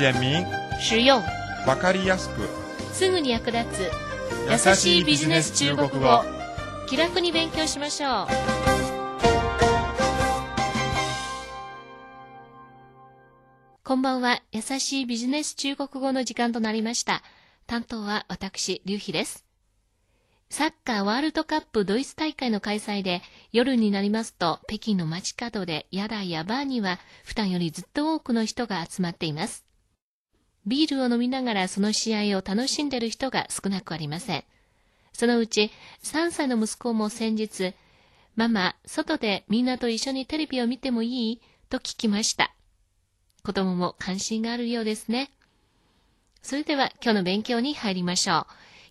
简明、实用、わかりやすく、すぐに役立つ。優しいビジネス中国語。気楽に勉強しましょう。こんばんは。優しいビジネス中国語の時間となりました。担当は私劉飛です。サッカーワールドカップドイツ大会の開催で夜になりますと北京の街角で屋台やバーには普段よりずっと多くの人が集まっていますビールを飲みながらその試合を楽しんでいる人が少なくありませんそのうち3歳の息子も先日、ママ、外でみんなと一緒にテレビを見てもいい？と聞きました。子供も関心があるようですね。それでは今日の勉強に入りましょう。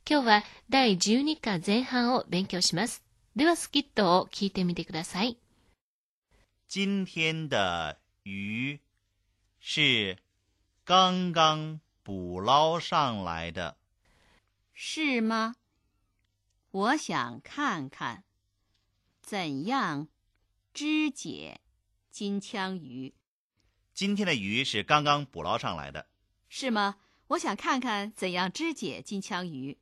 今日は第12課前半を勉強します。ではスキットを聞いてみてください。今天的鱼是刚刚捕捞上来的。是吗？我想看看，怎样肢解金枪鱼，今天的鱼是刚刚捕捞上来的。是吗？我想看看怎样肢解金枪鱼。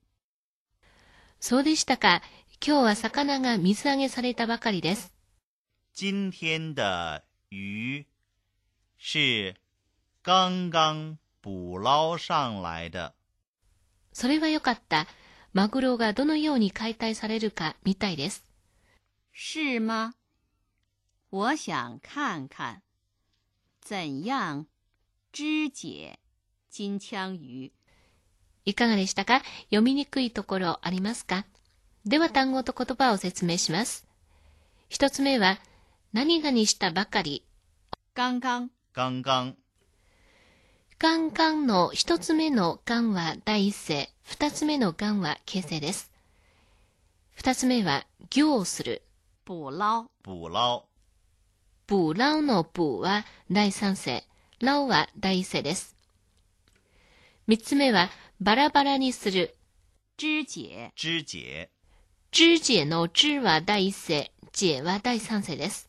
そうでしたか。今日は魚が水揚げされたばかりです。今天的鱼是 刚刚捕捞上来的。それはよかった。マグロがどのように解体されるかみたいです。是吗？我想看看，怎样肢解金枪鱼？いかがでしたか？読みにくいところありますか？では単語と言葉を説明します。一つ目は、何々したばかり。刚刚刚刚カンカンの一つ目のカンは第一声、二つ目のカンは形声です。二つ目は、行する。捕捞，捕捞捕捞の捕は第三声、捞は第一声です。三つ目は、バラバラにする。肢解肢解肢解の肢は第一声、解は第三声です。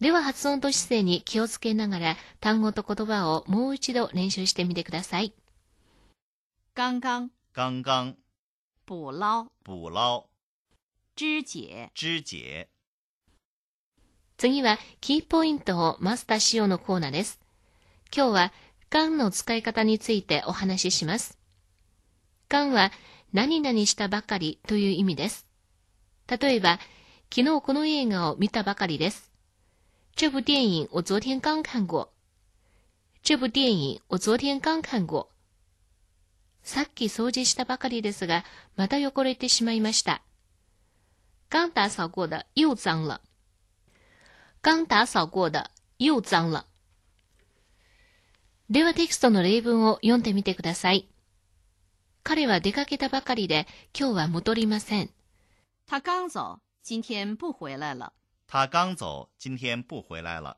では発音と姿勢に気をつけながら単語と言葉をもう一度練習してみてください。刚刚刚刚捕捞捕捞肢解肢解次はキーポイントをマスターしようのコーナーです。今日はガンの使い方についてお話しします。ガンは何々したばかりという意味です。例えば、昨日この映画を見たばかりです。这部电影我昨天刚看过。这部电影我昨天刚看过。さっき掃除したばかりですが、また汚れてしまいました。刚打扫过的又脏了。刚打扫过的又脏了。ではテキストの例文を読んでみてください。彼は出かけたばかりで今日は戻りません。他刚走，今天不回来了。他刚走，今天不回来了。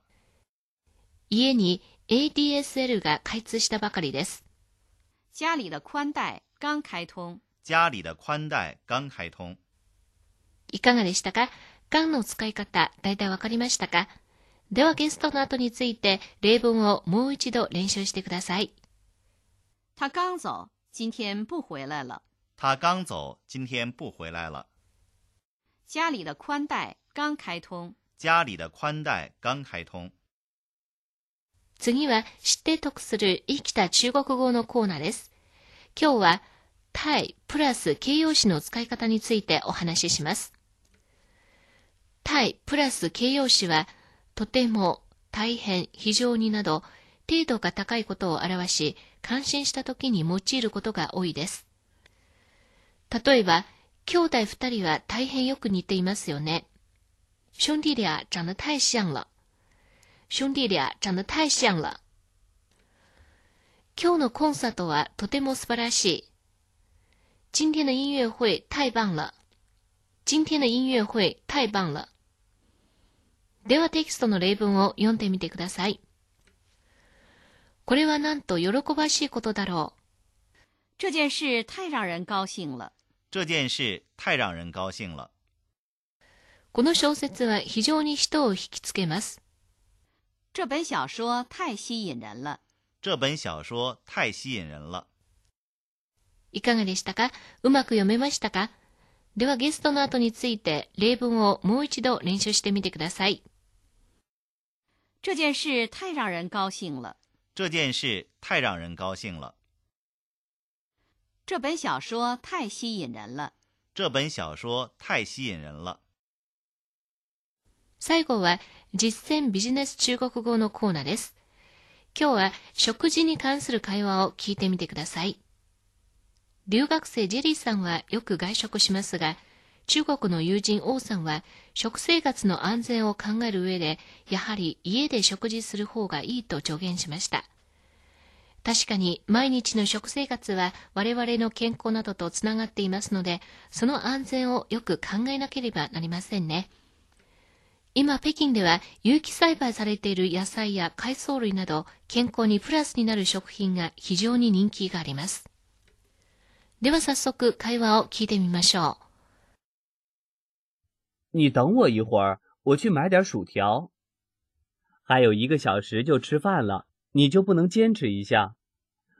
家に ADSL が開通したばかりです。家里的宽带刚开通，家里的宽带刚开通。いかがでしたか？ガンの使い方、だいたいわかりましたか？ではゲストの後について例文をもう一度練習してください。他刚走，今天不回来了。他刚走，今天不回来了。家里的宽带刚开通，家里的宽带刚开通。次は知って得する生きた中国語のコーナーです。今日は、対プラス形容詞の使い方についてお話しします。対プラス形容詞は、とても、大変、非常になど、程度が高いことを表し、感心した時に用いることが多いです。例えば、兄弟二人は大変よく似ていますよね。兄弟俩長得太像了。兄弟俩長得太像了。今日のコンサートはとても素晴らしい。今天的音乐会太棒了。今天的音乐会太棒了。ではテキストの例文を読んでみてください。これはなんと喜ばしいことだろ这件事太让人高兴了。这件事太让人高兴了。 う。この小説は非常に人を引きつけます。这本小说太吸引人了。这本小说太吸引人了。いかがでしたか？うまく読めましたか？ではゲストの後について例文をもう一度練習してみてください。这件事太让人高兴了。这件事太让人高兴了。这本小说太吸引人了。这本小说太吸引人了。最後は実践ビジネス中国語のコーナーです。今日は食事に関する会話を聞いてみてください。留学生ジェリーさんはよく外食しますが、中国の友人王さんは食生活の安全を考える上で、やはり家で食事する方がいいと助言しました。確かに毎日の食生活は我々の健康などとつながっていますので、その安全をよく考えなければなりませんね。今、北京では有機栽培されている野菜や海藻類など健康にプラスになる食品が非常に人気があります。では早速会話を聞いてみましょう。你等我一会儿，我去买点薯条。还有一个小时就吃饭了，你就不能坚持一下？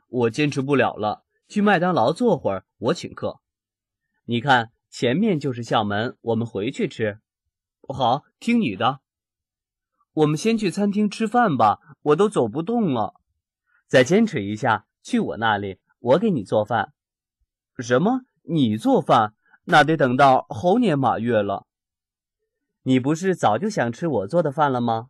我坚持不了了，去麦当劳坐会儿，我请客。你看，前面就是校门，我们回去吃。好，听你的。我们先去餐厅吃饭吧，我都走不动了。再坚持一下，去我那里，我给你做饭。什么？你做饭？那得等到猴年马月了。你不是早就想吃我做的饭了吗？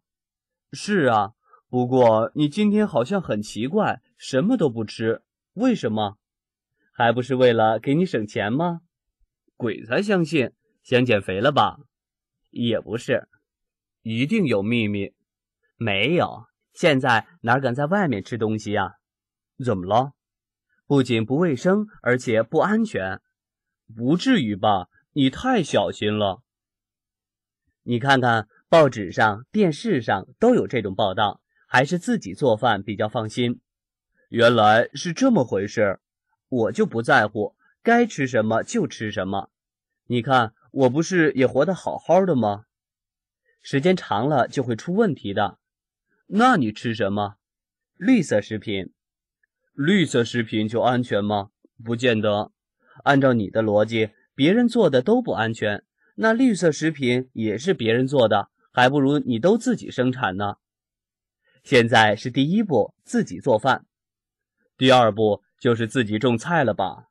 是啊，不过你今天好像很奇怪，什么都不吃，为什么？还不是为了给你省钱吗？鬼才相信！想减肥了吧？也不是，一定有秘密。没有，现在哪敢在外面吃东西呀？怎么了？不仅不卫生，而且不安全，不至于吧？你太小心了。你看看报纸上、电视上都有这种报道，还是自己做饭比较放心。原来是这么回事，我就不在乎，该吃什么就吃什么。你看，我不是也活得好好的吗？时间长了就会出问题的。那你吃什么？绿色食品。绿色食品就安全吗？不见得。按照你的逻辑，别人做的都不安全，那绿色食品也是别人做的，还不如你都自己生产呢。现在是第一步，自己做饭。第二步就是自己种菜了吧？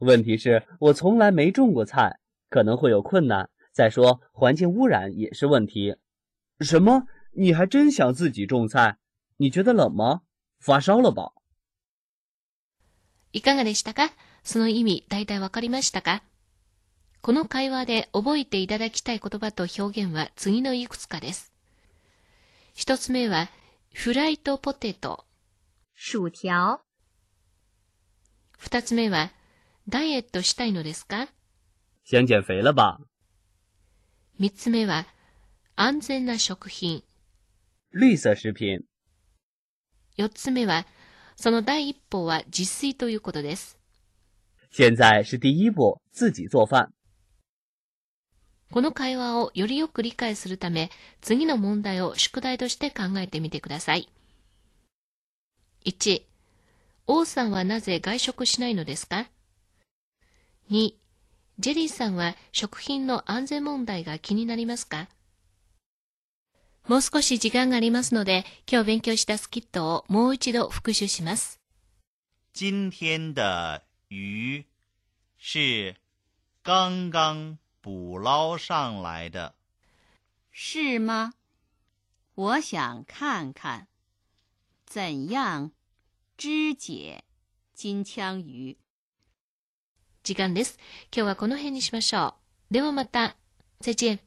问题是，我从来没种过菜，可能会有困难。再说，环境污染也是问题。什么？你还真想自己种菜？你觉得冷吗？发烧了吧？いかがでしたか？その意味、大体わかりましたか？この会話で覚えていただきたい言葉と表現は次のいくつかです。一つ目は、フライトポテト。薯条。二つ目は、ダイエットしたいのですか？想减肥了吧？三つ目は、安全な食品。绿色食品。四つ目は、その第一歩は自炊ということです。現在是第一步、自己做飯。この会話をよりよく理解するため、次の問題を宿題として考えてみてください。1、王さんはなぜ外食しないのですか ?2、ジェリーさんは食品の安全問題が気になりますか？もう少し時間がありますので、今日勉強したスキットをもう一度復習します。今天的鱼是刚刚捕捞上来的。是吗？我想看看，怎样肢解金枪鱼。時間です。今日はこの辺にしましょう。ではまた。再见。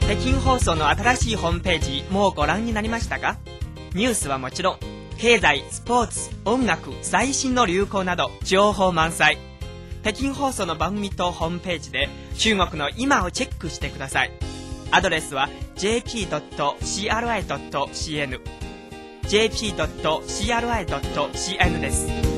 北京放送の新しいホームページもうご覧になりましたか？ニュースはもちろん経済スポーツ音楽最新の流行など情報満載北京放送の番組とホームページで中国の今をチェックしてくださいアドレスは jp.cri.cn jp.cri.cn です